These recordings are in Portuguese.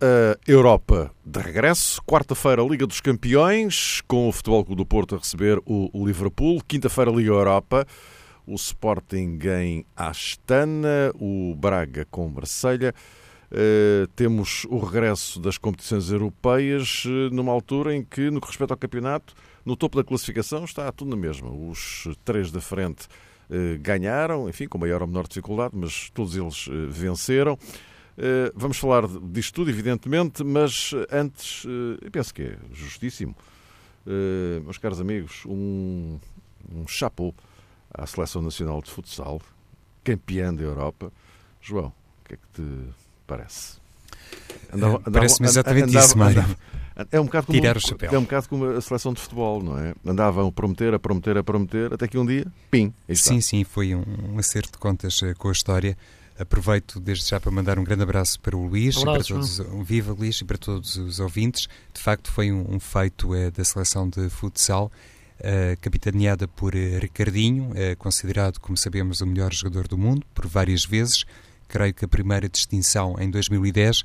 a Europa de regresso. Quarta-feira, Liga dos Campeões, com o Futebol Clube do Porto a receber o Liverpool. Quinta-feira, Liga Europa. O Sporting em Astana, o Braga com Marselha. Uh, temos o regresso das competições europeias uh, numa altura em que, no que respeita ao campeonato, no topo da classificação está tudo na mesma. Os três da frente uh, ganharam, enfim, com maior ou menor dificuldade, mas todos eles venceram. Vamos falar disto tudo, evidentemente, mas antes, eu penso que é justíssimo, meus caros amigos, um, um chapéu à Seleção Nacional de Futsal, campeã da Europa. João, o que é que te parece. Parece-me exatamente andava, isso, Mário. É um, bocado como, Tirar o chapéu. é um bocado como a seleção de futebol, não é? Andavam a prometer, a prometer, a prometer, até que um dia, pim, Sim, sim, foi um acerto de contas eh, com a história. Aproveito desde já para mandar um grande abraço para o Luís, abraço, para todos, um viva Luís e para todos os ouvintes. De facto, foi um, um feito é, da seleção de futsal, uh, capitaneada por uh, Ricardinho, uh, considerado, como sabemos, o melhor jogador do mundo por várias vezes. Creio que a primeira distinção em 2010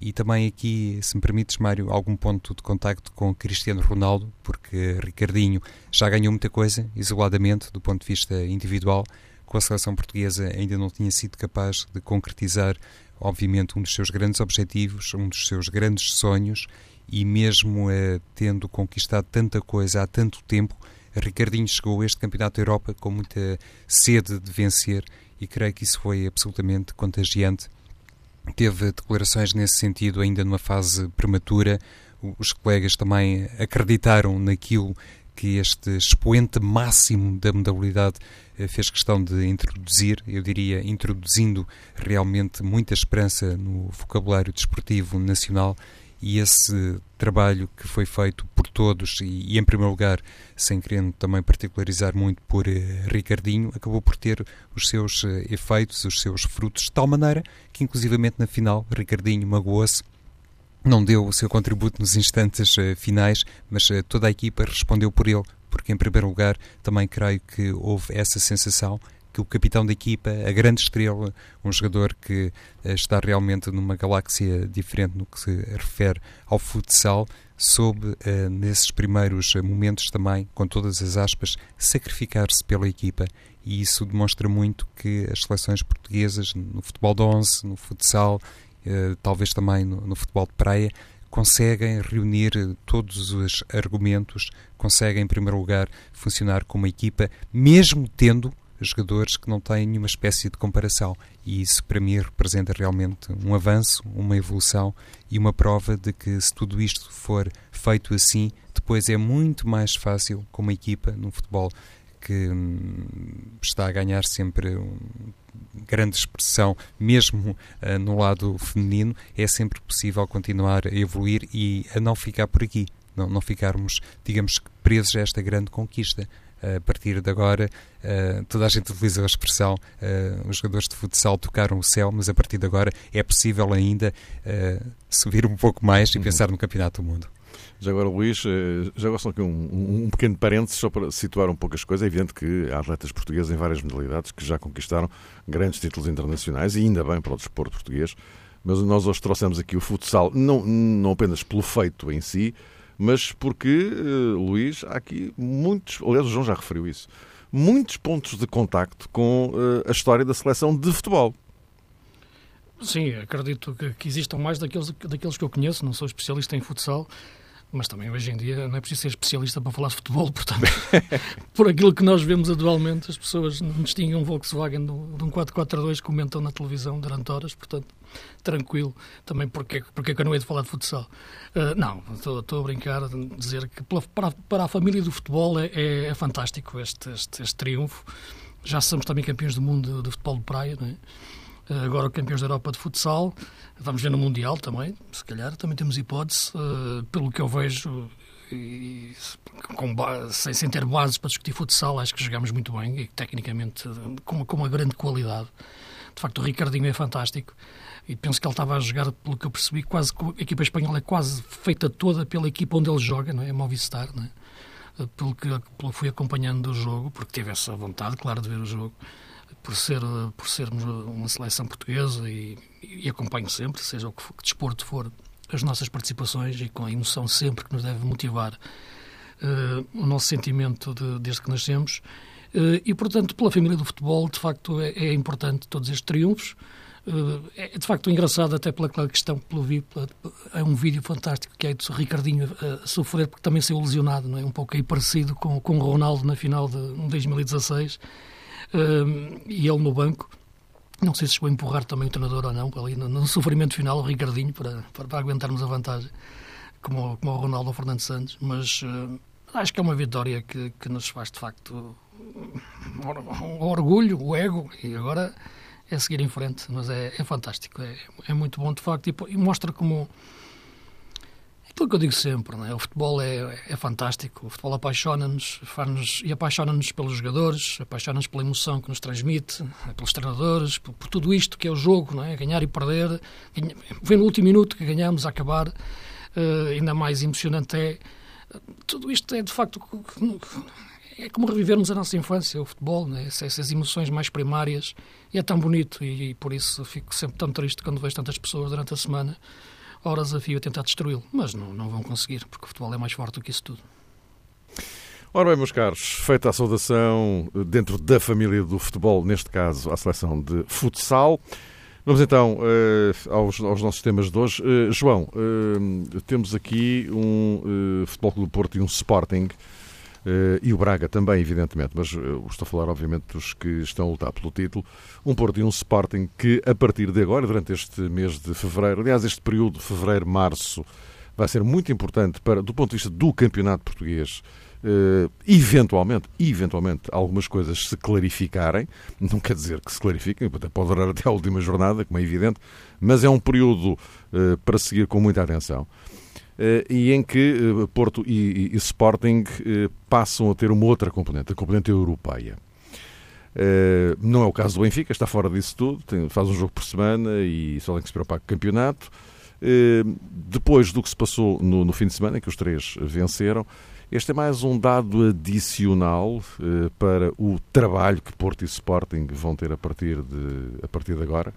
e também aqui, se me permites, Mário, algum ponto de contacto com Cristiano Ronaldo, porque Ricardinho já ganhou muita coisa, isoladamente, do ponto de vista individual, com a seleção portuguesa ainda não tinha sido capaz de concretizar, obviamente, um dos seus grandes objetivos, um dos seus grandes sonhos, e mesmo eh, tendo conquistado tanta coisa há tanto tempo, Ricardinho chegou a este Campeonato da Europa com muita sede de vencer e creio que isso foi absolutamente contagiante. Teve declarações nesse sentido ainda numa fase prematura. Os colegas também acreditaram naquilo que este expoente máximo da modalidade fez questão de introduzir, eu diria, introduzindo realmente muita esperança no vocabulário desportivo nacional e esse trabalho que foi feito por todos e, e, em primeiro lugar, sem querendo também particularizar muito por uh, Ricardinho, acabou por ter os seus uh, efeitos, os seus frutos, de tal maneira que, inclusivamente na final, Ricardinho magoou-se, não deu o seu contributo nos instantes uh, finais, mas toda a equipa respondeu por ele, porque, em primeiro lugar, também creio que houve essa sensação que o capitão da equipa, a grande estrela, um jogador que uh, está realmente numa galáxia diferente no que se refere ao futsal, soube, uh, nesses primeiros momentos também, com todas as aspas, sacrificar-se pela equipa. E isso demonstra muito que as seleções portuguesas, no futebol de 11, no futsal, uh, talvez também no futebol de praia, conseguem reunir todos os argumentos, conseguem, em primeiro lugar, funcionar como uma equipa, mesmo tendo jogadores que não têm nenhuma espécie de comparação. E isso, para mim, representa realmente um avanço, uma evolução e uma prova de que, se tudo isto for feito assim, depois é muito mais fácil, como equipa, no futebol que hum, está a ganhar sempre um, grande expressão, mesmo uh, no lado feminino, é sempre possível continuar a evoluir e a não ficar por aqui, não, não ficarmos, digamos, presos a esta grande conquista a partir de agora, uh, toda a gente utiliza a expressão os jogadores de futsal tocaram o céu, mas a partir de agora é possível ainda subir um pouco mais e uhum. pensar no Campeonato do Mundo. Já agora, Luís, já agora só aqui um, um, pequeno parênteses só para situar um pouco as coisas. É evidente que há atletas portugueses em várias modalidades que já conquistaram grandes títulos internacionais e ainda bem para o desporto português. Mas nós hoje trouxemos aqui o futsal, não, não apenas pelo feito em si, mas porque, uh, Luís, há aqui muitos, aliás, o João já referiu isso, muitos pontos de contacto com uh, a história da seleção de futebol. Sim, acredito que, que existam mais daqueles, daqueles que eu conheço, não sou especialista em futsal, mas também hoje em dia não é preciso ser especialista para falar de futebol, portanto, por aquilo que nós vemos atualmente, as pessoas não distinguem um Volkswagen de um 442 comentam na televisão durante horas, portanto, tranquilo, também porque, porque é que eu não hei de falar de futsal. Uh, não, estou a brincar, a dizer que para, para a família do futebol é, é, é fantástico este, este, este, triunfo. Já somos também campeões do mundo de, de futebol de praia, não é? Uh, agora campeões da Europa de futsal. Vamos ver no Mundial também, se calhar. Também temos hipótese, uh, pelo que eu vejo, e com, sem, sem ter bases para discutir futsal, acho que jogamos muito bem e tecnicamente com uma, com uma grande qualidade. De facto, o Ricardinho é fantástico e penso que ele estava a jogar, pelo que eu percebi, quase a equipa espanhola é quase feita toda pela equipa onde ele joga, não é? Movistar, não é? Pelo que pelo fui acompanhando o jogo, porque tive essa vontade, claro, de ver o jogo, por, ser, por sermos uma seleção portuguesa e, e acompanho sempre, seja o que, for, que desporto for, as nossas participações e com a emoção sempre que nos deve motivar uh, o nosso sentimento de, desde que nascemos. Uh, e, portanto, pela família do futebol, de facto, é, é importante todos estes triunfos. Uh, é de facto engraçado, até pela questão que vi. É um vídeo fantástico que é do Ricardinho a sofrer, porque também saiu lesionado, não é? Um pouco aí parecido com, com o Ronaldo na final de 2016. E ele no banco. Não sei se chegou a empurrar também o treinador ou não, ali no, no sofrimento final, o Ricardinho, para, para, para aguentarmos a vantagem, como, como o Ronaldo ou o Fernando Santos. Mas uh, acho que é uma vitória que, que nos faz, de facto, um orgulho, o ego, e agora é seguir em frente. Mas é, é fantástico, é, é muito bom, de facto, e, e mostra como aquilo que eu digo sempre, é? o futebol é, é fantástico, o futebol apaixona-nos faz e apaixona-nos pelos jogadores, apaixona-nos pela emoção que nos transmite, pelos treinadores, por, por, tudo isto que é o jogo, não é? ganhar e perder, ganha, no último minuto que ganhamos a acabar, uh, ainda mais emocionante é, tudo isto é de facto é como revivermos a nossa infância, o futebol, né? essas emoções mais primárias, e é tão bonito, e, e por isso fico sempre tão triste quando vejo tantas pessoas durante a semana horas a fio a tentar destruí-lo. Mas não, não vão conseguir, porque o futebol é mais forte do que isso tudo. Ora bem, meus caros, feita a saudação dentro da família do futebol, neste caso a seleção de futsal, vamos então uh, aos, aos, nossos temas de hoje. Uh, João, uh, temos aqui um Futebol Clube do Porto e um Sporting e o Braga também, evidentemente, mas uh, estou a falar, obviamente, dos que estão a lutar pelo título. Um Porto e um Sporting que, a partir de agora, durante este mês de fevereiro, aliás, este período, fevereiro-março, vai ser muito importante para, do ponto de vista do campeonato português. Uh, eventualmente, eventualmente, algumas coisas se clarificarem, não quer dizer que se clarifiquem, pode durar até a última jornada, como é evidente, mas é um período para seguir com muita atenção. Eh, e em que eh, Porto e, e Sporting eh, passam a ter uma outra componente, a componente europeia. Não é o caso do Benfica, está fora disso tudo, tem, faz um jogo por semana e só tem que se preocupar com o campeonato. Depois do que se passou no, no fim de semana, em que os três venceram, este é mais um dado adicional para o trabalho que Porto e Sporting vão ter a partir de, a partir de agora.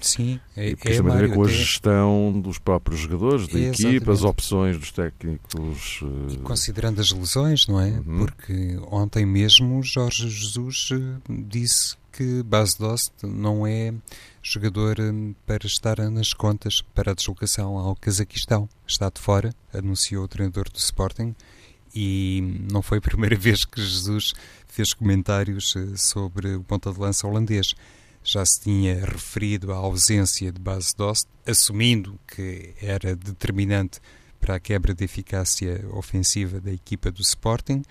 Sim, é, é também a ver com a gestão dos próprios jogadores, da é, equipa, as opções dos técnicos. E eh, considerando as lesões, não é? Uhum. Porque ontem mesmo Jorge Jesus eh, disse que Bas Dost não é jogador eh, para estar nas contas para a deslocação ao Cazaquistão. Está de fora, anunciou o treinador do Sporting, e não foi a primeira vez que Jesus fez comentários sobre o ponta de lança holandês já se tinha referido à ausência de base Dost, assumindo que era determinante para a quebra de eficácia ofensiva da equipa do Sporting.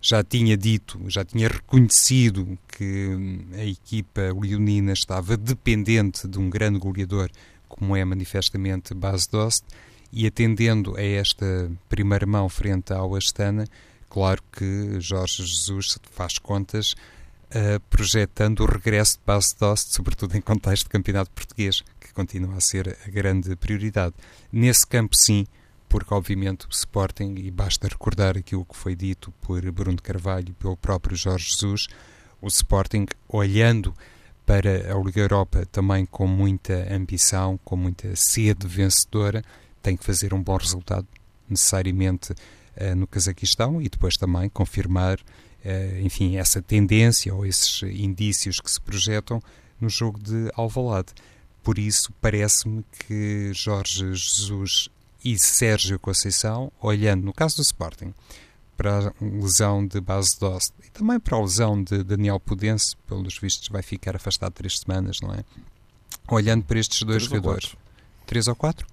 Já tinha dito, já tinha reconhecido que hum, a equipa leonina estava dependente de um grande goleador, como é manifestamente Bas Dost, e atendendo a esta primeira mão frente ao Astana, claro que Jorge Jesus faz contas uh, projetando o regresso de base Dost, sobretudo em contexto de campeonato português, que continua a ser a grande prioridade. Nesse campo, sim, porque obviamente o Sporting, e basta recordar aquilo que foi dito por Bruno Carvalho e pelo próprio Jorge Jesus, o Sporting, olhando para a Liga Europa também com muita ambição, com muita sede vencedora, tem que fazer um bom resultado, necessariamente uh, no Cazaquistão, e depois também confirmar eh, enfim, essa tendência ou esses indícios que se projetam no jogo de Alvalade. Por isso, parece-me que Jorge Jesus e Sérgio Conceição, olhando no caso do Sporting, para a lesão de base Dost e também para a lesão de Daniel Pudense, pelos vistos vai ficar afastado três semanas, não é? Olhando para estes dois três jogadores. Ou três ou quatro?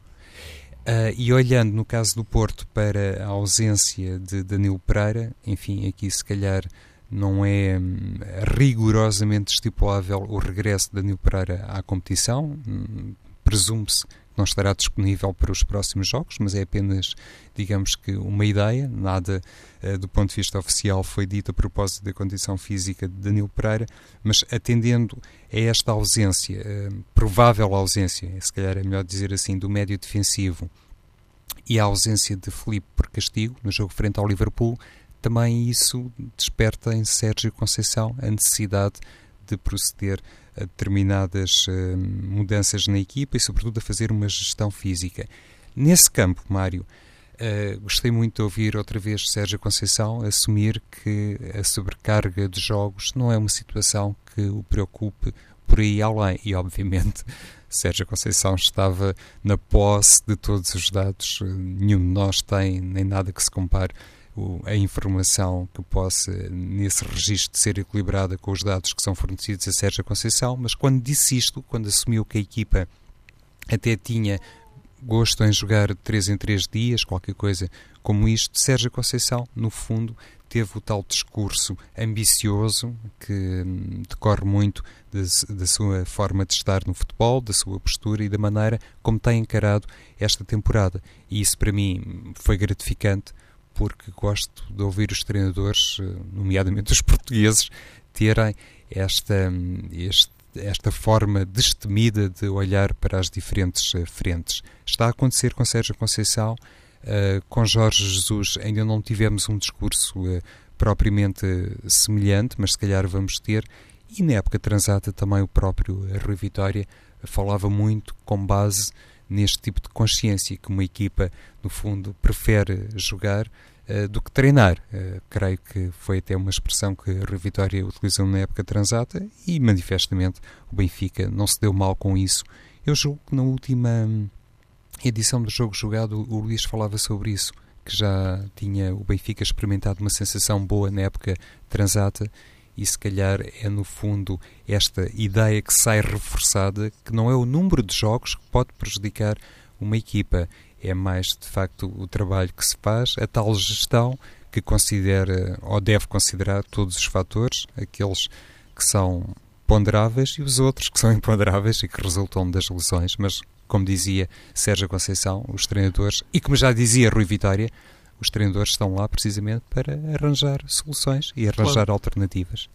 Uh, e olhando no caso do Porto para a ausência de Danilo Pereira, enfim, aqui se calhar não é hum, rigorosamente estipulável o regresso de Danilo Pereira à competição. Hum, Presume-se não estará disponível para os próximos jogos, mas é apenas, digamos que, uma ideia. Nada uh, do ponto de vista oficial foi dito a propósito da condição física de Danilo Pereira, mas atendendo a esta ausência, uh, provável ausência, se calhar é melhor dizer assim, do médio defensivo e a ausência de Felipe por castigo no jogo frente ao Liverpool, também isso desperta em Sérgio Conceição a necessidade de proceder a determinadas uh, mudanças na equipa e, sobretudo, a fazer uma gestão física. Nesse campo, Mário, uh, gostei muito de ouvir outra vez Sérgio Conceição assumir que a sobrecarga de jogos não é uma situação que o preocupe por aí além. E, obviamente, Sérgio Conceição estava na posse de todos os dados, nenhum de nós tem nem nada que se compare a informação que possa, nesse registro, ser equilibrada com os dados que são fornecidos a Sérgio Conceição, mas quando disse isto, quando assumiu que a equipa até tinha gosto em jogar de 3 em 3 dias, qualquer coisa como isto, Sérgio Conceição, no fundo, teve o tal discurso ambicioso que hum, decorre muito da sua forma de estar no futebol, da sua postura e da maneira como tem encarado esta temporada. E isso para mim foi gratificante porque gosto de ouvir os treinadores, eh, nomeadamente os portugueses, terem esta, este, esta forma destemida de olhar para as diferentes eh, frentes. Está a acontecer com Sérgio Conceição, uh, com Jorge Jesus ainda não tivemos um discurso propriamente semelhante, mas se calhar vamos ter. E na época transata também o próprio Rui Vitória falava muito com base neste tipo de consciência que uma equipa, no fundo, prefere jogar uh, do que treinar. Uh, creio que foi até uma expressão que a Rui Vitória utilizou na época transata e, manifestamente, o Benfica não se deu mal com isso. Eu julgo que na última hum, edição do jogo jogado o Luís falava sobre isso, que já tinha o Benfica experimentado uma sensação boa na época transata e se calhar é no fundo esta ideia que sai reforçada que não é o número de jogos que pode prejudicar uma equipa, é mais de facto o trabalho que se faz, a tal gestão que considera ou deve considerar todos os fatores, aqueles que são ponderáveis e os outros que são imponderáveis e que resultam das lesões, mas como dizia Sérgio Conceição, os treinadores, e como já dizia Rui Vitória, os treinadores estão lá precisamente para arranjar soluções e arranjar claro. alternativas.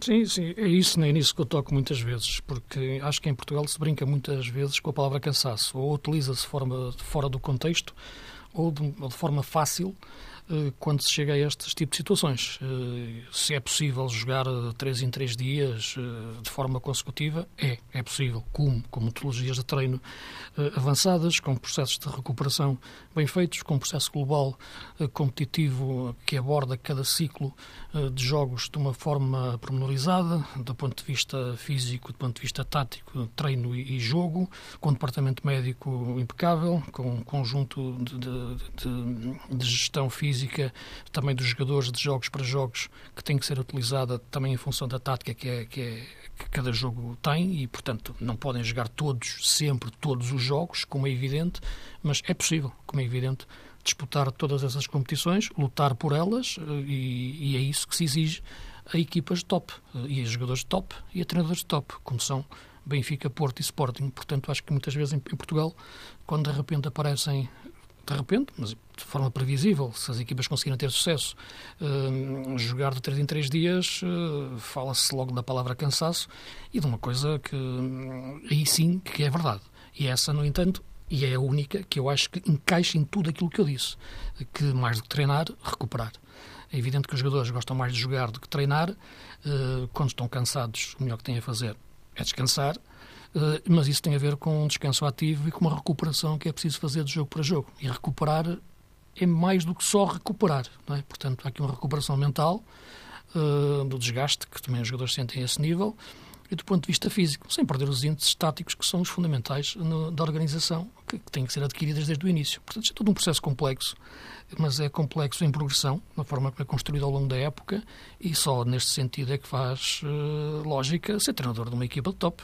Sim, sim, é isso, nem nisso que eu toco muitas vezes, porque acho que em Portugal se brinca muitas vezes com a palavra cansaço, ou utiliza-se forma, fora do contexto, ou de, ou de forma fácil, quando se chega a estes tipos de situações. Eh, se é possível jogar eh, três em três dias de forma consecutiva, é, é possível. Como? Com metodologias de treino avançadas, com processos de recuperação bem feitos, com um processo global competitivo que aborda cada ciclo de jogos de uma forma pormenorizada, do ponto de vista físico, do ponto de vista tático, treino e jogo, com um departamento médico impecável, com um conjunto de, de, de, de gestão física física também dos jogadores de jogos para jogos que tem que ser utilizada também em função da tática que, é, que, é, que cada jogo tem e, portanto, não podem jogar todos, sempre, todos os jogos, como é evidente, mas é possível, como é evidente, disputar todas essas competições, lutar por elas eh, e, e é isso que se exige a equipas de top, eh, e a jogadores de top e a treinadores de top, como são Benfica, Porto e Sporting. Portanto, acho que muitas vezes em, em Portugal, quando de repente aparecem de repente, mas de forma previsível, se as equipas conseguirem ter sucesso, uh, jogar de 3 em 3 dias, uh, fala-se logo da palavra cansaço e de uma coisa que aí sim que é verdade. E essa, no entanto, e é a única que eu acho que encaixa em tudo aquilo que eu disse, que mais do que treinar, recuperar. É evidente que os jogadores gostam mais de jogar do que treinar. quando estão cansados, o melhor que têm a fazer é descansar eh, mas isso tem a ver com um descanso ativo e com uma recuperação que é preciso fazer de jogo para jogo. E recuperar é mais do que só recuperar. É? Portanto, há aqui uma recuperação mental uh, do desgaste, que também os jogadores sentem a esse nível, e do ponto de vista físico, sem perder os índices estáticos que são os fundamentais no, da organização, que, que, têm que ser adquiridas desde o início. Portanto, é todo um processo complexo, mas é complexo em progressão, na forma que é construído ao longo da época, e só neste sentido é que faz uh, lógica ser treinador de uma equipa de top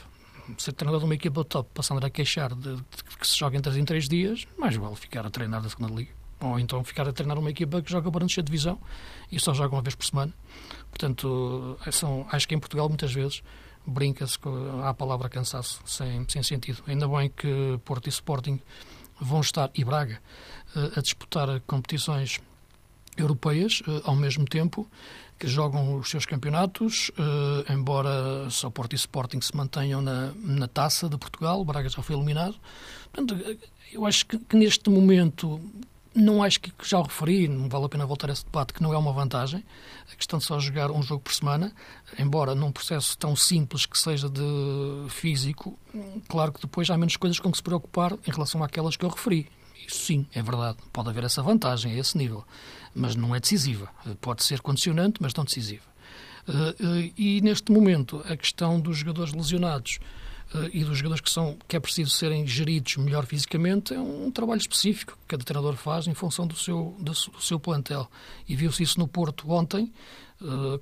ser treinador de uma equipa top, passando a queixar de, de, que se joga em 3 em 3 dias, mais vale ficar a treinar da segunda liga. Ou então ficar a treinar uma equipa que joga para a divisão e só joga uma vez por semana. Portanto, são, acho que em Portugal muitas vezes brinca-se à palavra cansaço, sem, sem sentido. Ainda bem que Porto e Sporting vão estar, e Braga, uh, a disputar competições europeias uh, ao mesmo tempo, que jogam os seus campeonatos, uh, embora só Porto e Sporting se mantenham na, na taça de Portugal, o Braga já foi eliminado. Portanto, eu acho que, que neste momento não acho que, já o referi, não vale a pena voltar a esse debate, que não é uma vantagem. A questão de só jogar um jogo por semana, embora num processo tão simples que seja de físico, claro que depois há menos coisas com que se preocupar em relação àquelas que eu referi. Isso sim, é verdade. Pode haver essa vantagem a esse nível, mas não é decisiva. Pode ser condicionante, mas não decisiva. Eh, eh, e neste momento, a questão dos jogadores lesionados uh, e dos jogadores que, são, que é preciso serem geridos melhor fisicamente é um trabalho específico que cada treinador faz em função do seu, do, seu plantel. E viu-se isso no Porto ontem.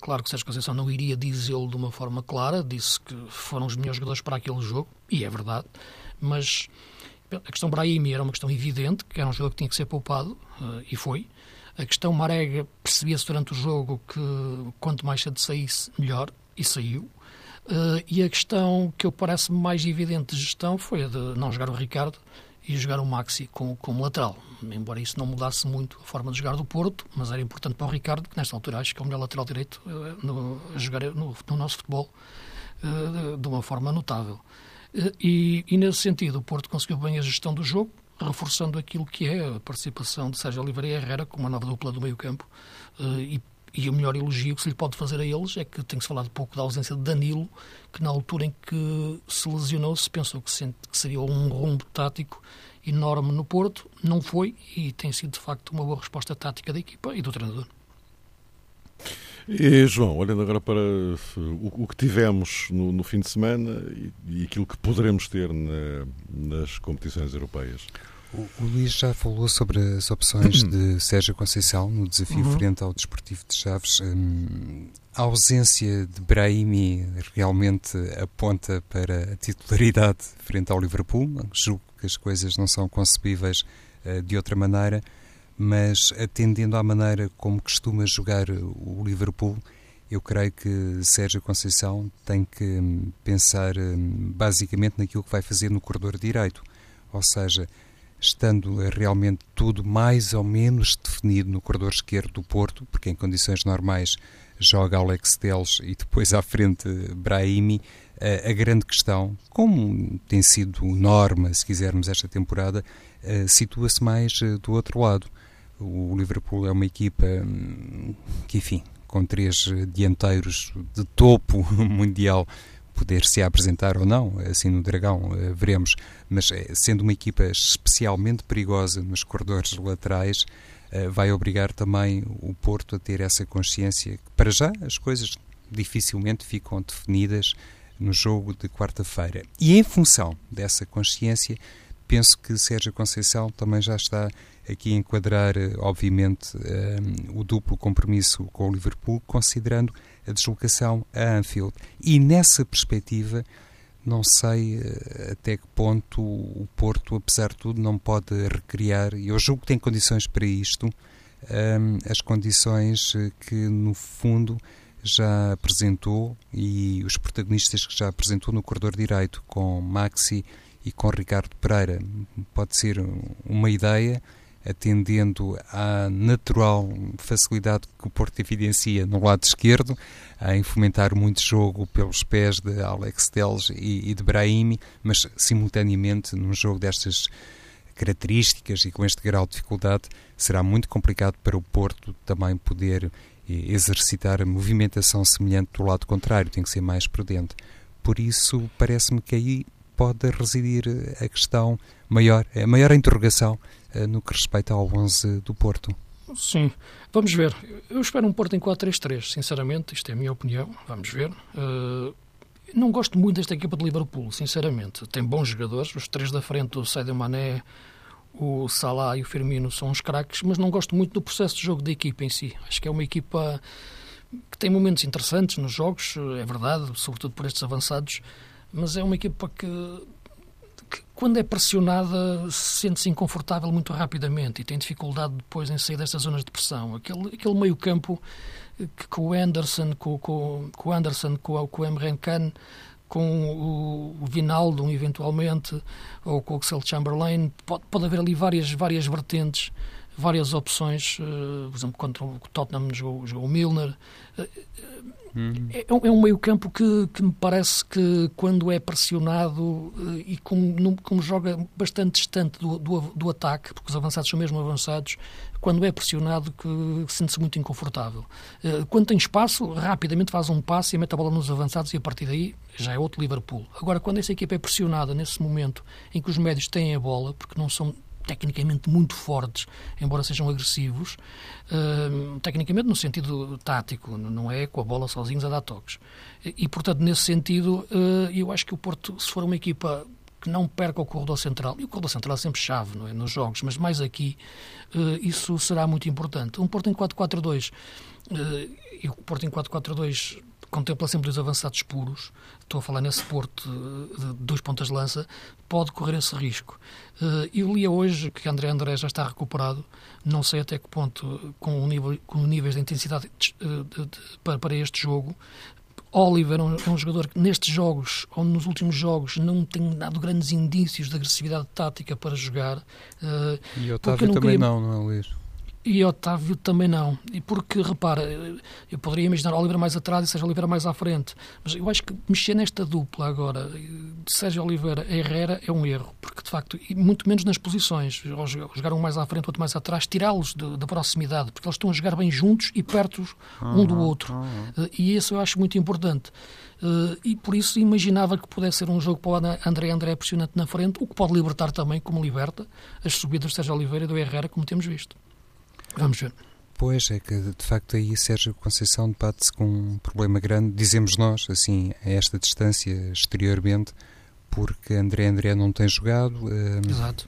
Claro que Sérgio Conceição não iria dizê-lo de uma forma clara, disse que foram os melhores jogadores para aquele jogo, e é verdade, mas a questão Brahimi era uma questão evidente, que era um jogador que tinha que ser poupado, uh, e foi. A questão Marega percebia-se durante o jogo que quanto mais cedo saísse, melhor, e saiu. Uh, e a questão que eu parece mais evidente de gestão foi a de não jogar o Ricardo e jogar o Maxi como, como lateral. Embora isso não mudasse muito a forma de jogar do Porto, mas era importante para o Ricardo, que nesta altura acho que é o melhor lateral direito uh, no, a jogar no, no nosso futebol uh, de uma forma notável. E, e, nesse sentido, o Porto conseguiu bem a gestão do jogo, reforçando aquilo que é a participação de Sérgio Oliveira e Herrera como uma nova dupla do meio-campo e e o melhor elogio que se lhe pode fazer a eles é que tem-se falado pouco da ausência de Danilo, que na altura em que se lesionou se pensou que seria um rombo tático enorme no Porto, não foi e tem sido de facto uma boa resposta tática da equipa e do treinador. E João, olhando agora para o, que tivemos no, no fim de semana e, e, aquilo que poderemos ter na, nas competições europeias. O, o Luís já falou sobre as opções de Sérgio Conceição no desafio uhum. frente ao Desportivo de Chaves. Hum, a ausência de Brahimi realmente aponta para a titularidade frente ao Liverpool. Julgo que as coisas não são concebíveis uh, de outra maneira, mas atendendo à maneira como costuma jogar o Liverpool, eu creio que Sérgio Conceição tem que hum, pensar hum, basicamente naquilo que vai fazer no corredor direito. Ou seja, estando realmente tudo mais ou menos definido no corredor esquerdo do Porto, porque em condições normais joga Alex Teles e depois à frente Brahimi, a grande questão, como tem sido norma, se quisermos, esta temporada, situa-se mais eh, do outro lado. O Liverpool é uma equipa hum, que, enfim, com três dianteiros de topo mundial, poder se apresentar ou não, assim no Dragão, eh, veremos. Mas eh, sendo uma equipa especialmente perigosa nos corredores laterais, eh, vai obrigar também o Porto a ter essa consciência que, para já, as coisas dificilmente ficam definidas no jogo de quarta-feira. E em função dessa consciência, penso que Sérgio Conceição também já está aqui a enquadrar, obviamente, o duplo compromisso com o Liverpool, considerando a deslocação a Anfield. E nessa perspectiva, não sei eh, até que ponto o Porto, apesar de tudo, não pode recriar, e eu julgo que tem condições para isto, um, as condições eh, que, no fundo, já apresentou e os protagonistas que já apresentou no corredor direito com Maxi e com Ricardo Pereira. Pode ser uma ideia atendendo à natural facilidade que o Porto evidencia no lado esquerdo, em fomentar muito jogo pelos pés de Alex Teles e, e de Brahimi, mas simultaneamente num jogo destas características e com este grau de dificuldade, será muito complicado para o Porto também poder eh, exercitar a movimentação semelhante do lado contrário, tem que ser mais prudente. Por isso, parece-me que aí pode residir a questão maior, a maior interrogação eh, no que respeita ao 11 do Porto. Sim, vamos ver. Eu espero um Porto em 4-3-3, sinceramente, isto é a minha opinião, vamos ver. Uh, não gosto muito desta equipa de Liverpool, sinceramente. Tem bons jogadores, os três da frente, o Sadio Mané, o Salah e o Firmino são uns craques, mas não gosto muito do processo de jogo da equipa em si. Acho que é uma equipa que tem momentos interessantes nos jogos, é verdade, sobretudo por estes avançados, mas é uma equipa que quando é pressionada, sente-se inconfortável muito rapidamente e tem dificuldade depois em sair destas zonas de pressão. Aquele, aquele meio-campo que com o Anderson, com, com, com o Anderson, com, com o Emre Can, com o, Vinaldo, eventualmente, ou com o Axel Chamberlain, pode, pode haver ali várias, várias vertentes, várias opções. Uh, por exemplo, contra o Tottenham jogou, jogou o Milner. Uhum. É, é, um meio-campo que, que, me parece que, quando é pressionado eh, e como, como joga bastante distante do, do, do, ataque, porque os avançados são mesmo avançados, quando é pressionado, que sente-se muito inconfortável. Eh, quando tem espaço, rapidamente faz um passe e mete a bola nos avançados e a partir daí já é outro Liverpool. Agora, quando essa equipa é pressionada nesse momento em que os médios têm a bola, porque não são tecnicamente muito fortes, embora sejam agressivos, uh, tecnicamente no sentido tático, não é com a bola sozinhos a dar toques. E, portanto, nesse sentido, uh, eu acho que o Porto, se for uma equipa que não perca o corredor central, e o corredor central é sempre chave é, nos jogos, mas mais aqui, uh, isso será muito importante. Um Porto em 4-4-2, e o Porto em 4-4-2 contempla sempre os avançados puros, estou a falar nesse Porto de dois pontas de lança, pode correr esse risco. Eh, eu li hoje que André André já está recuperado, não sei até que ponto, com, o nível, com níveis de intensidade de, de, de, para, para este jogo, Oliver é um, é um, jogador que nestes jogos, ou nos últimos jogos, não tem dado grandes indícios de agressividade tática para jogar. Uh, e Otávio não também queria... não, não é, Luís? E Otávio também não. E porque, repara, eu poderia imaginar Oliveira mais atrás e Sérgio Oliveira mais à frente. Mas eu acho que mexer nesta dupla agora, de Sérgio Oliveira e Herrera, é um erro. Porque, de facto, e muito menos nas posições. Jogar um mais à frente, outro mais atrás, tirá-los da proximidade. Porque eles estão a jogar bem juntos e perto um do outro. Eh, e isso eu acho muito importante. Uh, e por isso imaginava que pudesse ser um jogo para o André André pressionante na frente, o que pode libertar também, como liberta, as subidas de Sérgio Oliveira e do Herrera, como temos visto. Vamos ver. Pois é que, de facto, aí Sérgio Conceição debate-se com um problema grande, dizemos nós, assim, a esta distância exteriormente, porque André André não tem jogado. Uh, Exato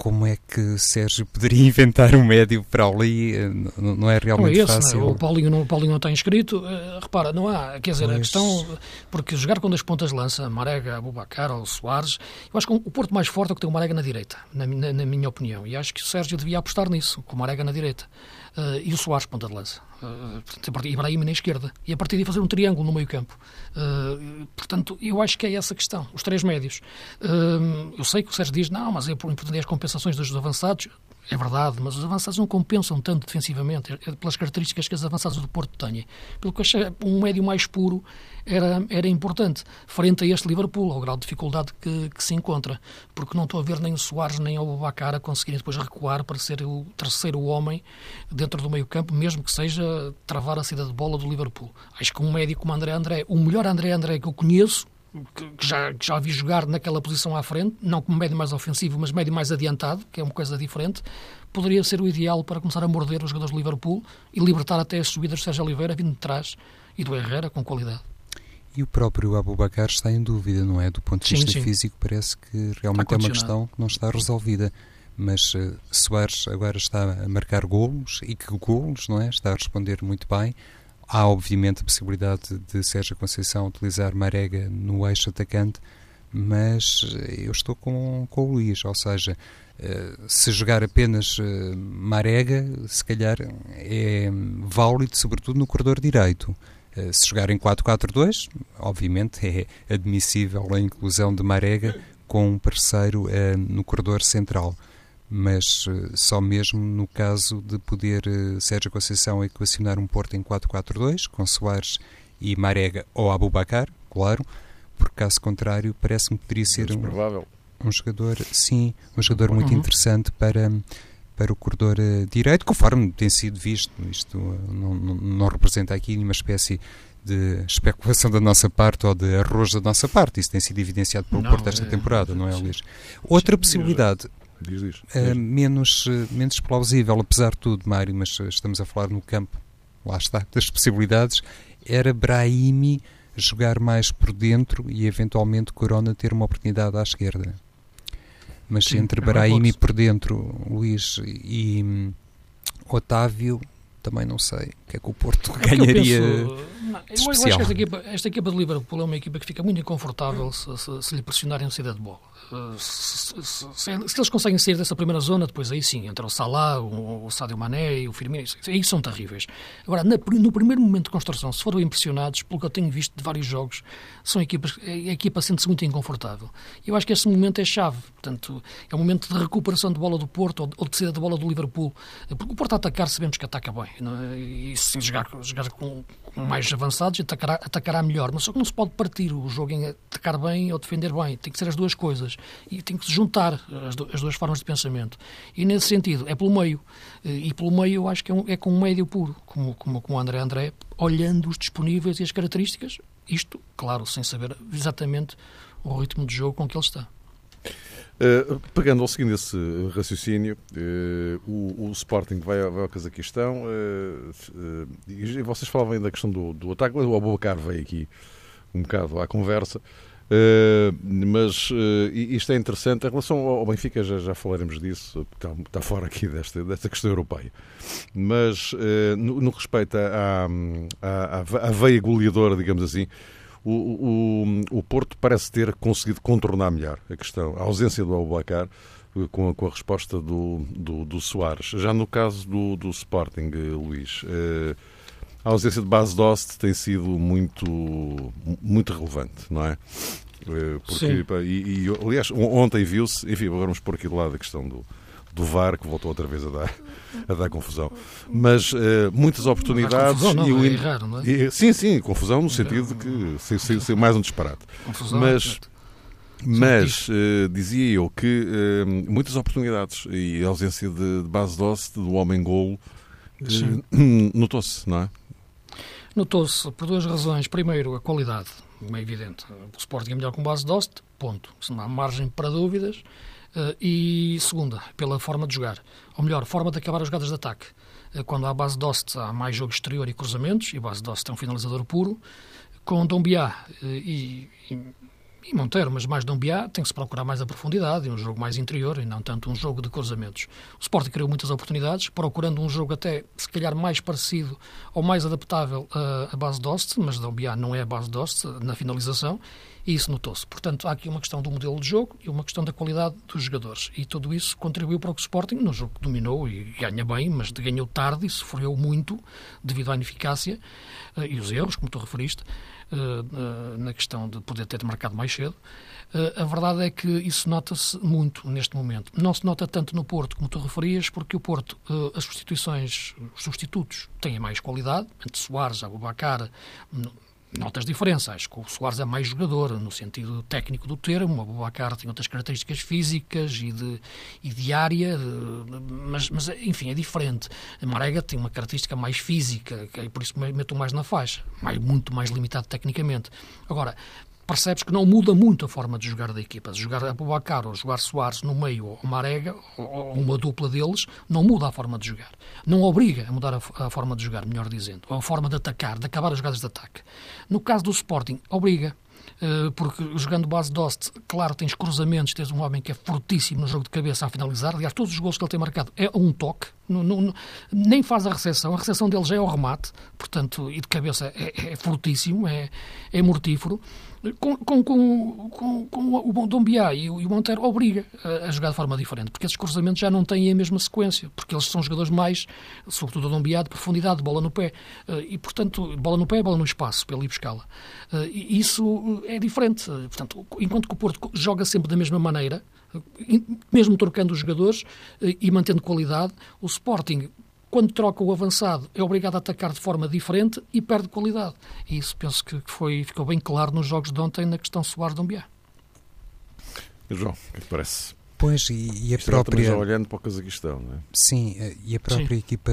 como é que Sérgio poderia inventar um médio para ali? Eh, não é realmente não é esse, fácil. Não é? O, Paulinho não, o Paulinho não está inscrito. Uh, repara, não há, quer dizer, pois... a questão. Porque jogar com duas pontas de lança, Marega, Abubacar ou Soares, eu acho que o Porto mais forte é o que tem o Marega na direita, na, na, na minha opinião. E acho que o Sérgio devia apostar nisso, com o Marega na direita. Uh, e o Soares, ponta de lança. Uh, Ibrahim na esquerda. E a partir daí fazer um triângulo no meio campo. Uh, portanto, eu acho que é essa questão. Os três médios. Uh, eu sei que o Sérgio diz, não, mas é por importante as compensações dos avançados. É verdade, mas os avançados não compensam tanto defensivamente, é pelas características que os avançados do Porto têm. Pelo que achei um médio mais puro era, era importante, frente a este Liverpool, ao grau de dificuldade que, que se encontra. Porque não estou a ver nem o Soares nem o Bacara conseguirem depois recuar para ser o terceiro homem dentro do meio campo, mesmo que seja travar a saída de bola do Liverpool. Acho que um médio como André André, o melhor André André que eu conheço, que já, que já vi jogar naquela posição à frente, não como médio mais ofensivo, mas médio mais adiantado, que é uma coisa diferente, poderia ser o ideal para começar a morder os jogadores do Liverpool e libertar até as subidas de Sérgio Oliveira vindo de trás e do Herrera com qualidade. E o próprio Abubacar está em dúvida, não é? Do ponto de vista sim, sim. físico, parece que realmente é uma questão que não está resolvida. Mas uh, Soares agora está a marcar golos e que golos, não é? Está a responder muito bem. Há, obviamente, a possibilidade de Sérgio Conceição utilizar Marega no eixo atacante, mas eu estou com, com o Luís, ou seja, eh, se jogar apenas eh, Marega, se calhar é válido, sobretudo no corredor direito. Eh, se jogar em 4-4-2, obviamente é admissível a inclusão de Marega com um parceiro no corredor central mas uh, só mesmo no caso de poder uh, Sérgio Conceição equacionar um Porto em 4-4-2, com Soares e Marega ou Abubacar, claro, porque caso contrário parece-me que poderia ser um, um, jogador, sim, um jogador muito uhum. interessante para, para o corredor uh, direito, conforme tem sido visto, isto não, não, não representa aqui nenhuma espécie de especulação da nossa parte ou de arroz da nossa parte. Isso tem sido evidenciado pelo não, Porto esta é, temporada, não é, Luís? Outra possibilidade Diz, diz, Uh, menos, uh, menos plausível, apesar de tudo, Mário, mas uh, estamos a falar no campo, lá está, das possibilidades, era Brahimi jogar mais por dentro e eventualmente Corona ter uma oportunidade à esquerda. Mas Sim, entre é Brahimi por dentro, Luís e hum, Otávio, também não sei. que é que o Porto é ganharia? Eu, penso, não, eu acho que esta equipa, esta equipa de Liverpool é uma equipa que fica muito inconfortável se, se, se lhe pressionarem a saída de bola. Se, se, eles conseguem sair dessa primeira zona, depois aí sim, entra o Salah, o, o Sadio Mané e o Firmino, aí são terríveis. Agora, na, no primeiro momento de construção, se foram impressionados, pelo que eu tenho visto de vários jogos, são equipas, a equipa sente-se muito inconfortável. Eu acho que esse momento é chave, portanto, é o momento de recuperação de bola do Porto ou de saída de bola do Liverpool, porque o Porto a atacar sabemos que ataca bem? E se jogar, jogar com, mais avançados atacará, atacará melhor, mas só que não se pode partir o jogo em atacar bem ou defender bem, tem que ser as duas coisas e tem que se juntar as, do, as duas formas de pensamento. E nesse sentido, é pelo meio. E pelo meio eu acho que é, um, é com um médio puro, como, como, como André André, olhando os disponíveis e as características, isto, claro, sem saber exatamente o ritmo de jogo com que ele está. Uh, pegando ao seguinte esse raciocínio, uh, o, o, Sporting vai, vai ao Cazaquistão uh, e vocês falavam ainda da questão do, do ataque, o Abubacar veio aqui um bocado à conversa. Mas isto é interessante. Em relação ao Benfica, já, já falaremos disso, está, está fora aqui desta, desta questão europeia. Mas no, no respeito à, à, à, veia goleadora, digamos assim, o, o, o Porto parece ter conseguido contornar melhor a questão, a ausência do Abubacar. Com a, com a resposta do, do, do Soares. Já no caso do, do Sporting, Luís, a ausência de base Dost tem sido muito, muito relevante, não é? Eh, porque, pá, e, e, aliás, ontem viu-se, enfim, vamos pôr aqui do lado a questão do, do VAR, que voltou outra vez a dar, a dar confusão. Mas uh, muitas oportunidades. Confusão, não, e o, é errar, não é? E, sim, sim, confusão no sentido de que ser, ser, mais um disparate. Confusão, mas. Mas uh, dizia eu que uh, muitas oportunidades e a ausência de, de base doce do homem-golo notou-se, não é? Notou-se por duas razões. Primeiro, a qualidade, é evidente. O Sporting é melhor com base Dost, ponto. Se não há margem para dúvidas. Uh, e segunda, pela forma de jogar. Ou melhor, forma de acabar as jogadas de ataque. Uh, quando há base Dost, há mais jogo exterior e cruzamentos, e base Dost é um finalizador puro. Com Dombiá uh, e, e e Monteiro, mas mais Dombiá, tem que se procurar mais a profundidade e um jogo mais interior e não tanto um jogo de cruzamentos. O Sporting criou muitas oportunidades, procurando um jogo até, se calhar, mais parecido ou mais adaptável à, base Dost, mas Dombiá não é a base Dost na finalização, e isso notou-se. Portanto, há aqui uma questão do modelo de jogo e uma questão da qualidade dos jogadores. E tudo isso contribuiu para o que o Sporting, no jogo que dominou e ganha bem, mas ganhou tarde e sofreu muito devido à ineficácia uh, e os erros, como tu referiste, uh, na questão de poder ter marcado mais cedo. a verdade é que isso nota-se muito neste momento. Não se nota tanto no Porto, como tu referias, porque o Porto, as substituições, os substitutos têm mais qualidade, entre Soares, Abubacar, notas diferenças. Que o Soares é mais jogador, no sentido técnico do termo. O Abubacar tem outras características físicas e de, e de área, mas, mas, enfim, é diferente. A Marega tem uma característica mais física, e por isso meto mais na faixa, mais, muito mais limitado tecnicamente. Agora, percebes que não muda muito a forma de jogar da equipa. Jogar Abubacar ou jogar Soares no meio ou Marega, ou uma dupla deles, não muda a forma de jogar. Não obriga a mudar a, a forma de jogar, melhor dizendo, ou a forma de atacar, de acabar as jogadas de ataque. No caso do Sporting, obriga. Eh, porque jogando base Dost, claro, tens cruzamentos, tens um homem que é fortíssimo no jogo de cabeça a finalizar. Aliás, todos os gols que ele tem marcado é um toque, não, nem faz a recepção. A recepção dele já é o remate, portanto, e de cabeça é, é fortíssimo, é, é mortífero com, com, com, com o Dombiá e o Monteiro obriga a, a, jogar de forma diferente, porque esses cruzamentos já não têm a mesma sequência, porque eles são jogadores mais, sobretudo o Dombiá, de profundidade, de bola no pé, eh, e portanto, bola no pé, bola no espaço, ir buscá-la. Eh, e isso é diferente, portanto, enquanto que o Porto joga sempre da mesma maneira, mesmo trocando os jogadores eh, e mantendo qualidade, o Sporting quando troca o avançado, é obrigado a atacar de forma diferente e perde qualidade. E isso penso que foi, ficou bem claro nos jogos de ontem na questão Soares-Dombiá. João, o que é que parece? Pois, e, e a Isto própria. Já olhando para o Cazaquistão, não é? Sim, eh, e a própria Sim. equipa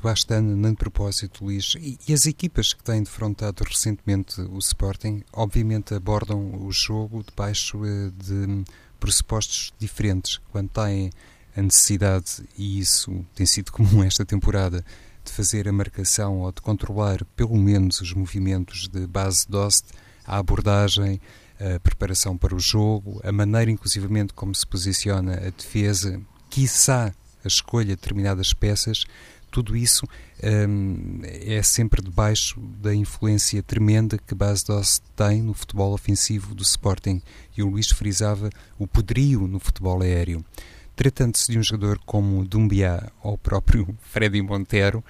do Astana, nem de propósito, Luís, e, e, as equipas que têm defrontado recentemente o Sporting, obviamente abordam o jogo debaixo eh, de pressupostos diferentes. Quando têm a necessidade, e isso tem sido comum esta temporada, de fazer a marcação ou de controlar pelo menos os movimentos de base DOST, a abordagem, a preparação para o jogo, a maneira inclusivamente como se posiciona a defesa, quiçá a escolha de determinadas peças, tudo isso um, é sempre debaixo da influência tremenda que Bas Dost tem no futebol ofensivo do Sporting. E o Luís frisava o poderio no futebol aéreo. Tratando-se de um jogador como Dumbiá ou o próprio Freddy Montero,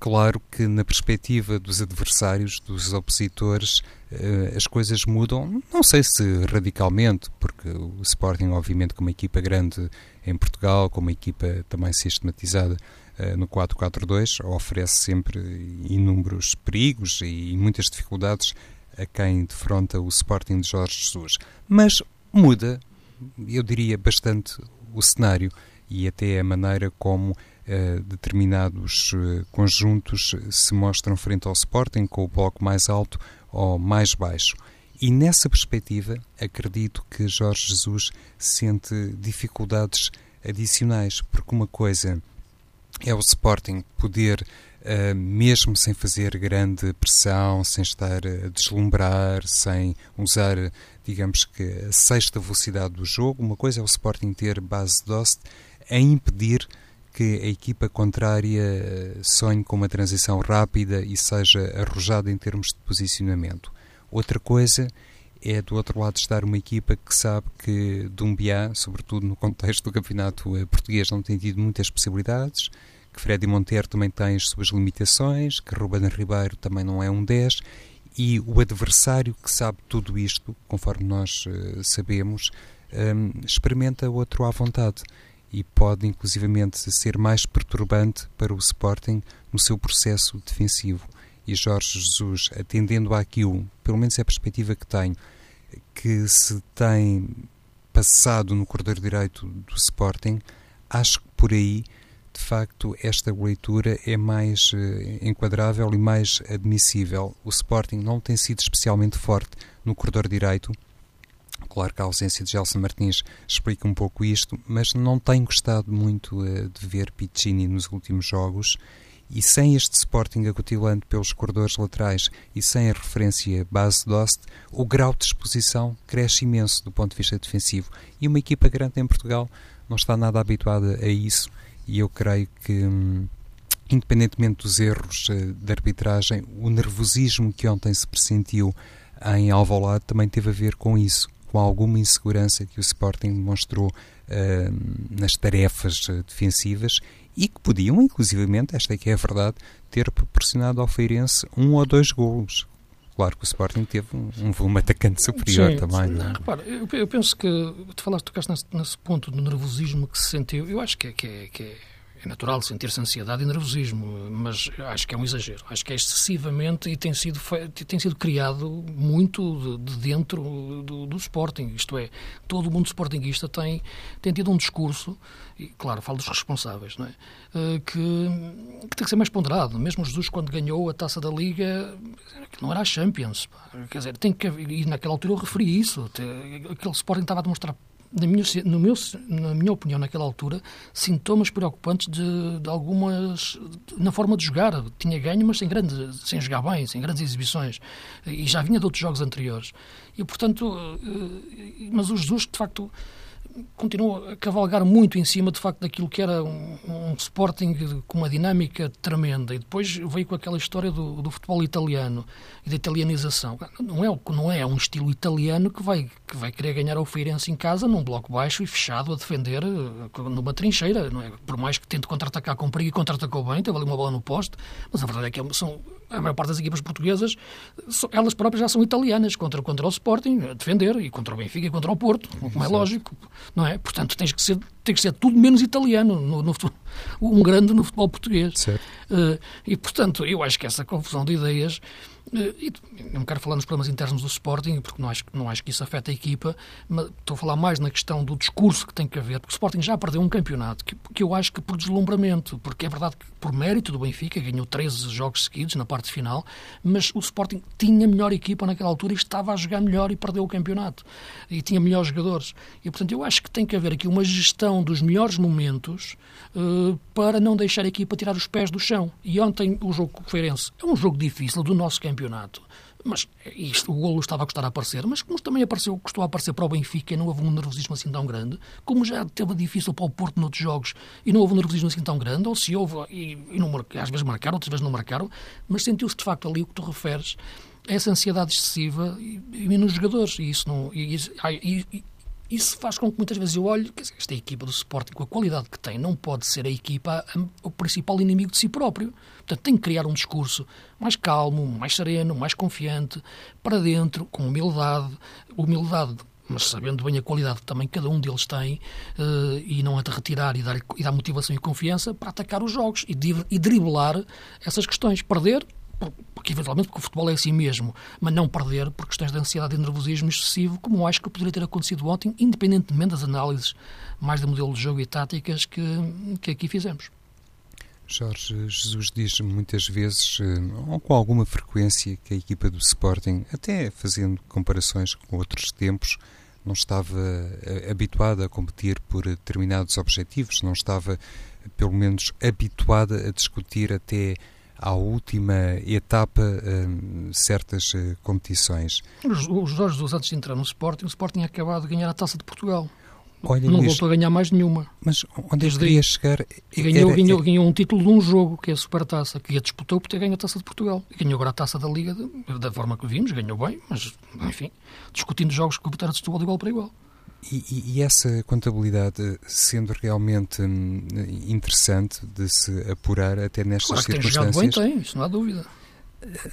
claro que na perspectiva dos adversários, dos opositores, eh, as coisas mudam, não sei se radicalmente, porque o Sporting, obviamente, como equipa grande em Portugal, como equipa também sistematizada eh, no 4-4-2, oferece sempre inúmeros perigos e muitas dificuldades a quem defronta o Sporting de Jorge Jesus. Mas muda, eu diria, bastante o cenário e até a maneira como uh, determinados uh, conjuntos se mostram frente ao Sporting com o bloco mais alto ou mais baixo. E nessa perspectiva, acredito que Jorge Jesus sente dificuldades adicionais, porque uma coisa é o Sporting poder, mesmo sem fazer grande pressão, sem estar a deslumbrar, sem usar, digamos que, a sexta velocidade do jogo, uma coisa é o Sporting ter base Dost a impedir que a equipa contrária eh, sonhe com uma transição rápida e seja arrojada em termos de posicionamento. Outra coisa é do outro lado estar uma equipa que sabe que Dumbiá, sobretudo no contexto do campeonato eh, português, não tem tido muitas possibilidades, que Freddy Monteiro também tem as suas limitações, que Ruben Ribeiro também não é um 10 e o adversário que sabe tudo isto, conforme nós uh, sabemos, um, experimenta outro à vontade e pode inclusivamente ser mais perturbante para o Sporting no seu processo defensivo. E Jorge Jesus, atendendo àquilo, pelo menos é a perspectiva que tenho, que se tem passado no corredor direito do Sporting, acho que por aí, de facto, esta leitura é mais eh, enquadrável e mais admissível. O Sporting não tem sido especialmente forte no corredor direito, Claro que a ausência de Gelson Martins explica um pouco isto, mas não tenho gostado muito uh, de ver Piccini nos últimos jogos e sem este Sporting acutilante pelos corredores laterais e sem a referência base Dost, o grau de exposição cresce imenso do ponto de vista defensivo. E uma equipa grande em Portugal não está nada habituada a isso e eu creio que, hum, independentemente dos erros uh, de arbitragem, o nervosismo que ontem se pressentiu em Alvalade também teve a ver com isso com alguma insegurança que o Sporting demonstrou uh, nas tarefas uh, defensivas e que podiam, inclusivamente, esta é que é a verdade, ter proporcionado ao Feirense um ou dois golos. Claro que o Sporting teve um, um volume atacante superior sim, também. Não, é? repara, eu, eu, penso que tu falaste, tocaste nesse, nesse ponto do nervosismo que se sentiu. Eu acho que é, que é, que é é natural sentir-se ansiedade e nervosismo, mas acho que é um exagero. Acho que é excessivamente e tem sido, tem sido criado muito de, de dentro do, do, Sporting. Isto é, todo o mundo sportinguista tem, tem tido um discurso, e claro, falo dos responsáveis, não é? Eh, que, que tem que ser mais ponderado. Mesmo Jesus, quando ganhou a taça da Liga, não era a Champions. Quer dizer, tem que, e naquela altura eu referi isso. Aquele Sporting estava a demonstrar na minha, no meu, na minha opinião, naquela altura, sintomas preocupantes de, de, algumas. na forma de jogar. Tinha ganho, mas sem, grande, sem jogar bem, sem grandes exibições. E já vinha de outros jogos anteriores. E, portanto. Eh, mas o Jesus, de facto continua a cavalgar muito em cima, de facto, daquilo que era um, um Sporting com uma dinâmica tremenda. E depois veio com aquela história do, do futebol italiano e da italianização. Não é, não é um estilo italiano que vai, que vai querer ganhar ao Feirense em casa num bloco baixo e fechado a defender eh, numa trincheira. Não é? Por mais que tente contra-atacar com perigo e contra-atacou bem, teve ali uma bola no poste, mas a verdade é que é são a maior parte das equipas portuguesas, elas próprias já são italianas contra, contra o Sporting, a defender, e contra o Benfica e contra o Porto, como é lógico, não é? Portanto, tens que ser, tem que ser tudo menos italiano, no, no, um grande no futebol português. Uh, e, portanto, eu acho que essa confusão de ideias eh, não quero falar nos problemas internos do Sporting, porque não acho, não acho que isso afeta a equipa, mas estou a falar mais na questão do discurso que tem que haver, porque o Sporting já perdeu um campeonato, que, que eu acho que por deslumbramento, porque é verdade que por mérito do Benfica, ganhou 13 jogos seguidos na parte final, mas o Sporting tinha melhor equipa naquela altura e estava a jogar melhor e perdeu o campeonato. E tinha melhores jogadores. E, portanto, eu acho que tem que haver aqui uma gestão dos melhores momentos uh, para não deixar a equipa tirar os pés do chão. E ontem o jogo com o Feirense é um jogo difícil do nosso campeonato mas isto, o golo estava a custar a aparecer, mas como também apareceu, custou a aparecer para o Benfica e não houve um nervosismo assim tão grande, como já teve difícil para o Porto noutros jogos e não houve um nervosismo assim tão grande, ou se houve, e, e não, às vezes marcaram, outras vezes não marcaram, mas sentiu-se de facto ali o que tu referes, essa ansiedade excessiva e, e nos jogadores, e isso não. E, e, isso faz com que muitas vezes eu olhe que esta equipa do Sporting, com a qualidade que tem, não pode ser a equipa o principal inimigo de si próprio. Portanto, tem que criar um discurso mais calmo, mais sereno, mais confiante, para dentro, com humildade, humildade mas sabendo bem a qualidade que também cada um deles tem uh, e não a retirar e dar, e dar motivação e confiança para atacar os jogos e, e driblar essas questões. Perder, porque eventualmente porque o futebol é assim mesmo, mas não perder por questões de ansiedade e nervosismo excessivo, como acho que poderia ter acontecido ontem, independentemente das análises mais de modelo de jogo e táticas que, que aqui fizemos. Jorge Jesus diz muitas vezes, eh, ou com alguma frequência, que a equipa do Sporting, até fazendo comparações com outros tempos, não estava eh, habituada a competir por determinados objetivos, não estava, pelo menos, habituada a discutir até à última etapa um, certas uh, competições. O Jorge Jesus, antes de entrar no Sporting, o Sporting tinha acabado de ganhar a Taça de Portugal. Olha, não voltou a ganhar mais nenhuma. Mas onde é que queria chegar? Ganhou, era, ganhou, ganhou um título de um jogo, que é a Supertaça, que a disputou por ter ganho a Taça de Portugal. E ganhou agora a Taça da Liga, de, da forma que vimos, ganhou bem, mas, enfim, discutindo jogos com o Vitória de Setúbal de igual para igual. E, e, essa contabilidade sendo realmente hum, interessante de se apurar até nestas claro circunstâncias. Tem jogado bem, tem, isso não há dúvida.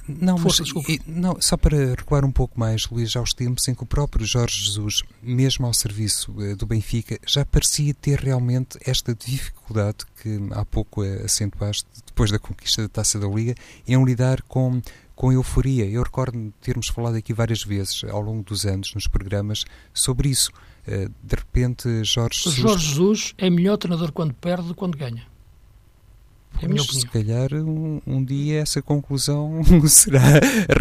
Não, Força, mas, e, não, só para recuar um pouco mais, Luís, aos tempos em que o próprio Jorge Jesus, mesmo ao serviço uh, do Benfica, já parecia ter realmente esta dificuldade que há pouco uh, acentuaste, depois da conquista da Taça da Liga, em lidar com com euforia. Eu recordo termos falado aqui várias vezes ao longo dos anos nos programas sobre isso. Eh, de repente, Jorge Jesus. Jorge Jesus é melhor treinador quando perde do que quando ganha. É opinião. Se calhar um, um, dia essa conclusão será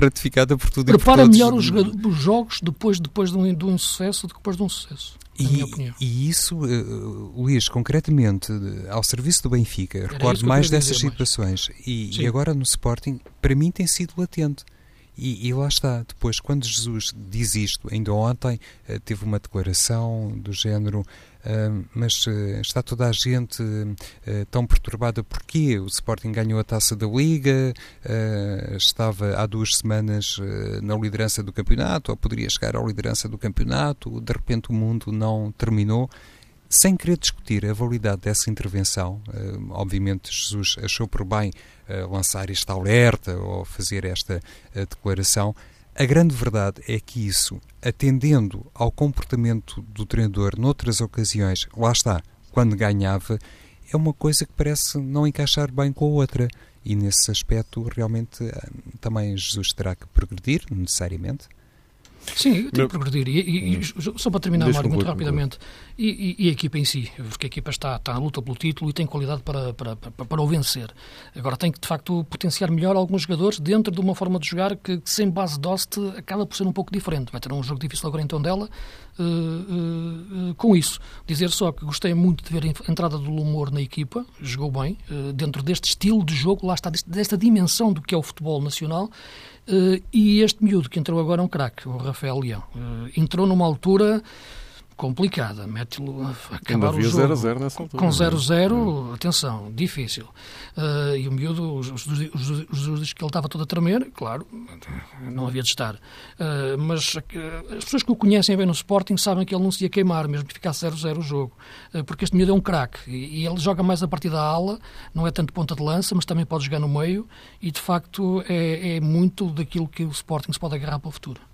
ratificada por tudo Prepara e por melhor os, os, jogos depois, depois de, um, de um sucesso do que depois de um sucesso. E, e, isso, uh, Luís, concretamente, ao serviço do Benfica, Era recordo mais dessas situações. E, e, agora no Sporting, para mim tem sido latente. E, e, lá está, depois, quando Jesus diz isto, ainda ontem uh, teve uma declaração do género, uh, mas uh, está toda a gente tão perturbada porque o Sporting ganhou a taça da Liga, estava há duas semanas na liderança do campeonato, ou poderia chegar à liderança do campeonato, de repente o mundo não terminou sem querer discutir a validade dessa intervenção, uh, obviamente Jesus achou por bem uh, lançar este alerta ou fazer esta uh, declaração. A grande verdade é que isso, atendendo ao comportamento do treinador noutras ocasiões, lá está, quando ganhava, é uma coisa que parece não encaixar bem com a outra. E nesse aspecto, realmente, também Jesus terá que progredir, necessariamente. Sim, tem que progredir. E, e, e, hum. só para terminar, Mário, muito rapidamente, e, e, a equipa em si, porque a equipa está, está na luta pelo título e tem qualidade para, para, para, para o vencer. Agora tem que, de facto, potenciar melhor alguns jogadores dentro de uma forma de jogar que, que sem base Dost, acaba por ser um pouco diferente. Vai ter um jogo difícil agora em Tondela uh, uh, uh, com isso. Dizer só que gostei muito de ver a entrada do Lumor na equipa, jogou bem, dentro deste estilo de jogo, lá está, desta dimensão do que é o futebol nacional, Uh, e este miúdo que entrou agora é um craque, o Rafael Leão. Uh, entrou numa altura complicada. Mete-lo a acabar o jogo 0 a 0 nessa altura, com 0-0, é? atenção, difícil. Uh, e o miúdo, os, os, os, que ele estava todo a tremer, claro, não havia de estar. Uh, mas uh, as pessoas que o conhecem bem no Sporting sabem que ele não se ia queimar, mesmo que ficasse 0-0 o jogo. porque este miúdo é um craque. E, e, ele joga mais a partir da ala, não é tanto ponta de lança, mas também pode jogar no meio. E, de facto, é, é muito daquilo que o Sporting se pode agarrar para o futuro.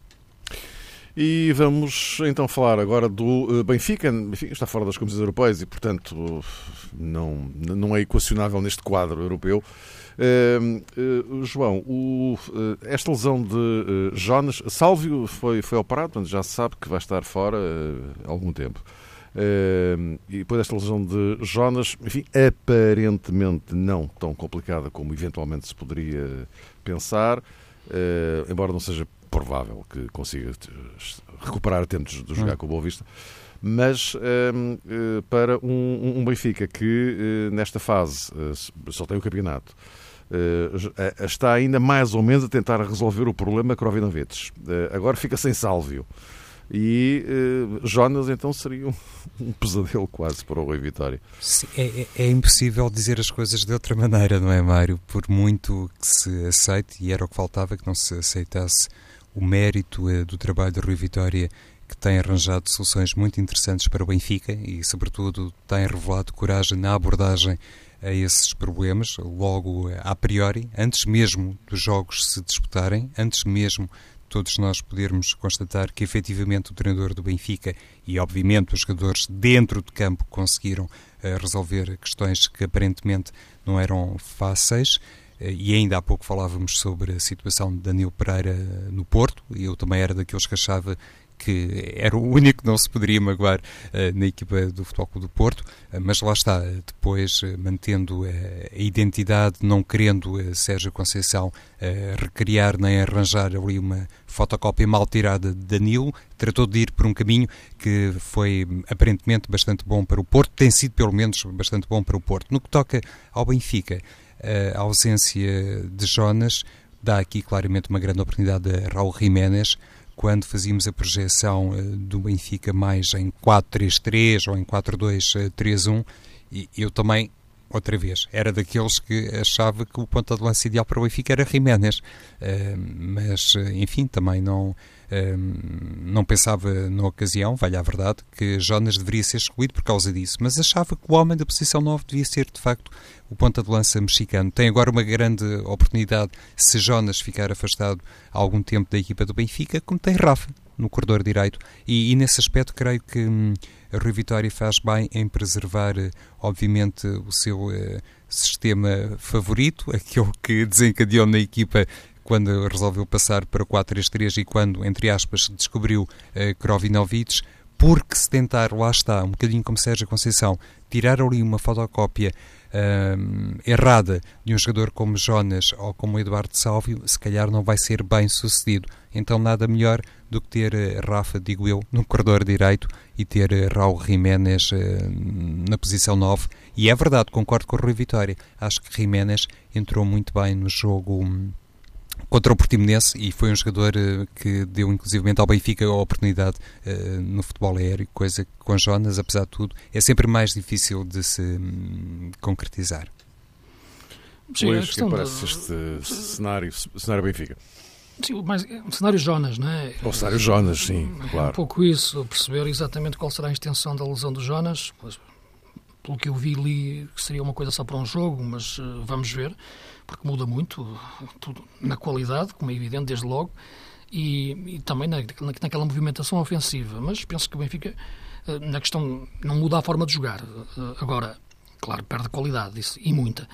E vamos então falar agora do eh, Benfica. Benfica está fora das competições europeias e, portanto, não, não é equacionável neste quadro europeu. Uh, uh, João, o, uh, esta lesão de Jonas, Sálvio foi, foi operado, portanto já se sabe que vai estar fora há algum tempo. e depois desta lesão de Jonas, enfim, aparentemente não tão complicada como eventualmente se poderia pensar, embora não seja provável que consiga recuperar tempos de jogar hum. com o Boa Vista. Mas um, eh, para um, um, Benfica que eh, nesta fase eh, só tem o campeonato, está ainda mais ou menos a tentar resolver o problema Krovinovic. Agora fica sem Sálvio. E uh, Jonas então seria um, um, pesadelo quase para o Rui Vitória. É, é, é, impossível dizer as coisas de outra maneira, não é, Mário? Por muito que se aceite, e era o que faltava, que não se aceitasse o mérito do trabalho de Rui Vitória que tem arranjado soluções muito interessantes para o Benfica e, sobretudo, tem revelado coragem na abordagem a esses problemas, logo a priori, antes mesmo dos jogos se disputarem, antes mesmo todos nós podermos constatar que efetivamente o treinador do Benfica e obviamente os jogadores dentro de campo conseguiram uh, resolver questões que aparentemente não eram fáceis e ainda há pouco falávamos sobre a situação de Danilo Pereira no Porto e eu também era daqueles que achava que era o único que não se poderia magoar uh, na equipa do Futebol Clube do Porto, uh, mas lá está, depois uh, mantendo a identidade, não querendo Sérgio Conceição recriar nem arranjar ali uma fotocópia mal tirada de Danilo, tratou de ir por um caminho que foi aparentemente bastante bom para o Porto, tem sido pelo menos bastante bom para o Porto. No que toca ao Benfica, a ausência de Jonas dá aqui claramente uma grande oportunidade a Raul Jiménez, quando fazíamos a projeção uh, do Benfica mais em 4-3-3 ou em 4-2-3-1, e eu também, outra vez, era daqueles que achava que o ponta de lança ideal para o Benfica era Jiménez, uh, mas, enfim, também não não pensava na ocasião, vale a verdade, que Jonas deveria ser excluído por causa disso, mas achava que o homem da posição 9 devia ser, de facto, o ponta de lança mexicano. Tem agora uma grande oportunidade, se Jonas ficar afastado há algum tempo da equipa do Benfica, como tem Rafa no corredor direito. E, e nesse aspecto, creio que hum, a Rui Vitória faz bem em preservar, eh, obviamente, o seu uh, sistema favorito, aquele que desencadeou na equipa quando resolveu passar para 4-3-3 e quando, entre aspas, descobriu uh, Krovinovic, porque se tentar, lá está, um bocadinho como Sérgio Conceição, tirar ali uma fotocópia uh, errada de um jogador como Jonas ou como Eduardo Salvio, se calhar não vai ser bem sucedido. Então nada melhor do que ter uh, Rafa, digo eu, no corredor direito e ter uh, Raul Jiménez uh, na posição 9. E é verdade, concordo com o Rui Vitória. Acho que Jiménez entrou muito bem no jogo... Um, contra o Portimonense e foi um jogador uh, que deu inclusivamente ao Benfica a oportunidade uh, no futebol aéreo, coisa que com Jonas, apesar de tudo, é sempre mais difícil de se um, concretizar. Sim, Luís, que parece este cenário, cenário Benfica? Sim, mas o cenário Jonas, não é? O cenário Jonas, sim, claro. É um pouco isso, perceber exatamente qual será a extensão da lesão do Jonas. Pelo que eu vi ali, seria uma coisa só para um jogo, mas uh, vamos ver porque muda muito tudo, na qualidade, como é evidente, desde logo, e, e também na, naquela movimentação ofensiva. Mas penso que o Benfica, eh, na questão, não muda a forma de jogar. Eh, agora, claro, perde qualidade, isso, e muita.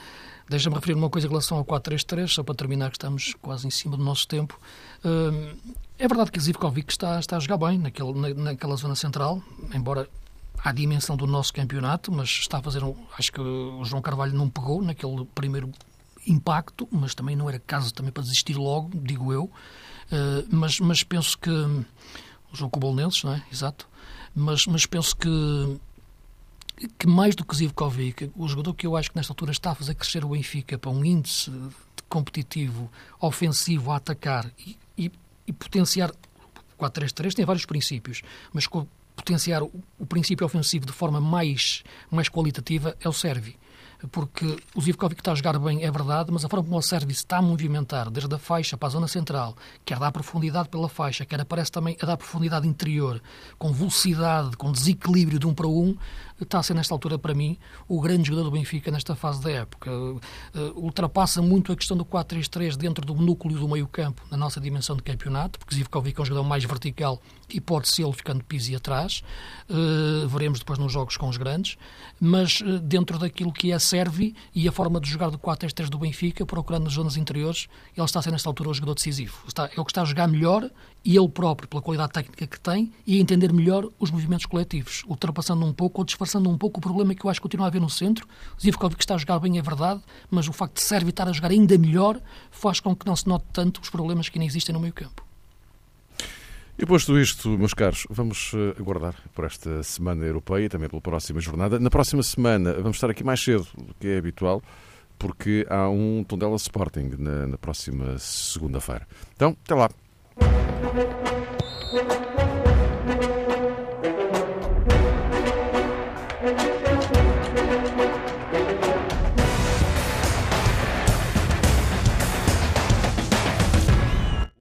Deixa-me referir uma coisa em relação ao 4-3-3, só para terminar, que estamos quase em cima do nosso tempo. Eh, é verdade que Zivkovic está, está a jogar bem naquele, naquela zona central, embora à dimensão do nosso campeonato, mas está a fazer um. Acho que o João Carvalho não pegou naquele primeiro impacto, mas também não era caso também para desistir logo, digo eu. Uh, mas, mas penso que. O jogo com o Bolonenses, não é? Exato. Mas, mas penso que que mais do que Zivkovic, o jogador que eu acho que nesta altura está a fazer crescer o Benfica para um índice competitivo, ofensivo, a atacar e, e, e potenciar. O 4-3-3 tem vários princípios, mas potenciar o, o, princípio ofensivo de forma mais, mais qualitativa é o Servi porque o Zivkovic está a jogar bem, é verdade, mas a forma como o serviço está a movimentar, desde a faixa para a zona central, quer dar profundidade pela faixa, quer aparece também a dar profundidade interior, com velocidade, com desequilíbrio de um para um, está a ser, nesta altura, para mim, o grande jogador do Benfica nesta fase da época. Uh, ultrapassa muito a questão do 4-3-3 dentro do núcleo do meio-campo, na nossa dimensão de campeonato, porque Zivkovic é um jogador mais vertical e pode ser ele ficando piso atrás. Uh, veremos depois nos jogos com os grandes, mas uh, dentro daquilo que é serve e a forma de jogar do 4-3-3 do Benfica, procurando nas zonas interiores, ele está a ser, nesta altura, o jogador decisivo. Está, é o que está a jogar melhor e ele próprio, pela qualidade técnica que tem, e a entender melhor os movimentos coletivos, ultrapassando um pouco ou disfarçando um pouco o problema que eu acho que continua a haver no centro. Zivkovic está a jogar bem, é verdade, mas o facto de Sérvia estar a jogar ainda melhor faz com que não se note tanto os problemas que ainda existem no meio campo. E posto isto, meus caros, vamos eh, aguardar por esta semana europeia e também pela próxima jornada. Na próxima semana vamos estar aqui mais cedo do que é habitual porque há um Tondela Sporting na, na próxima segunda-feira. Então, até lá.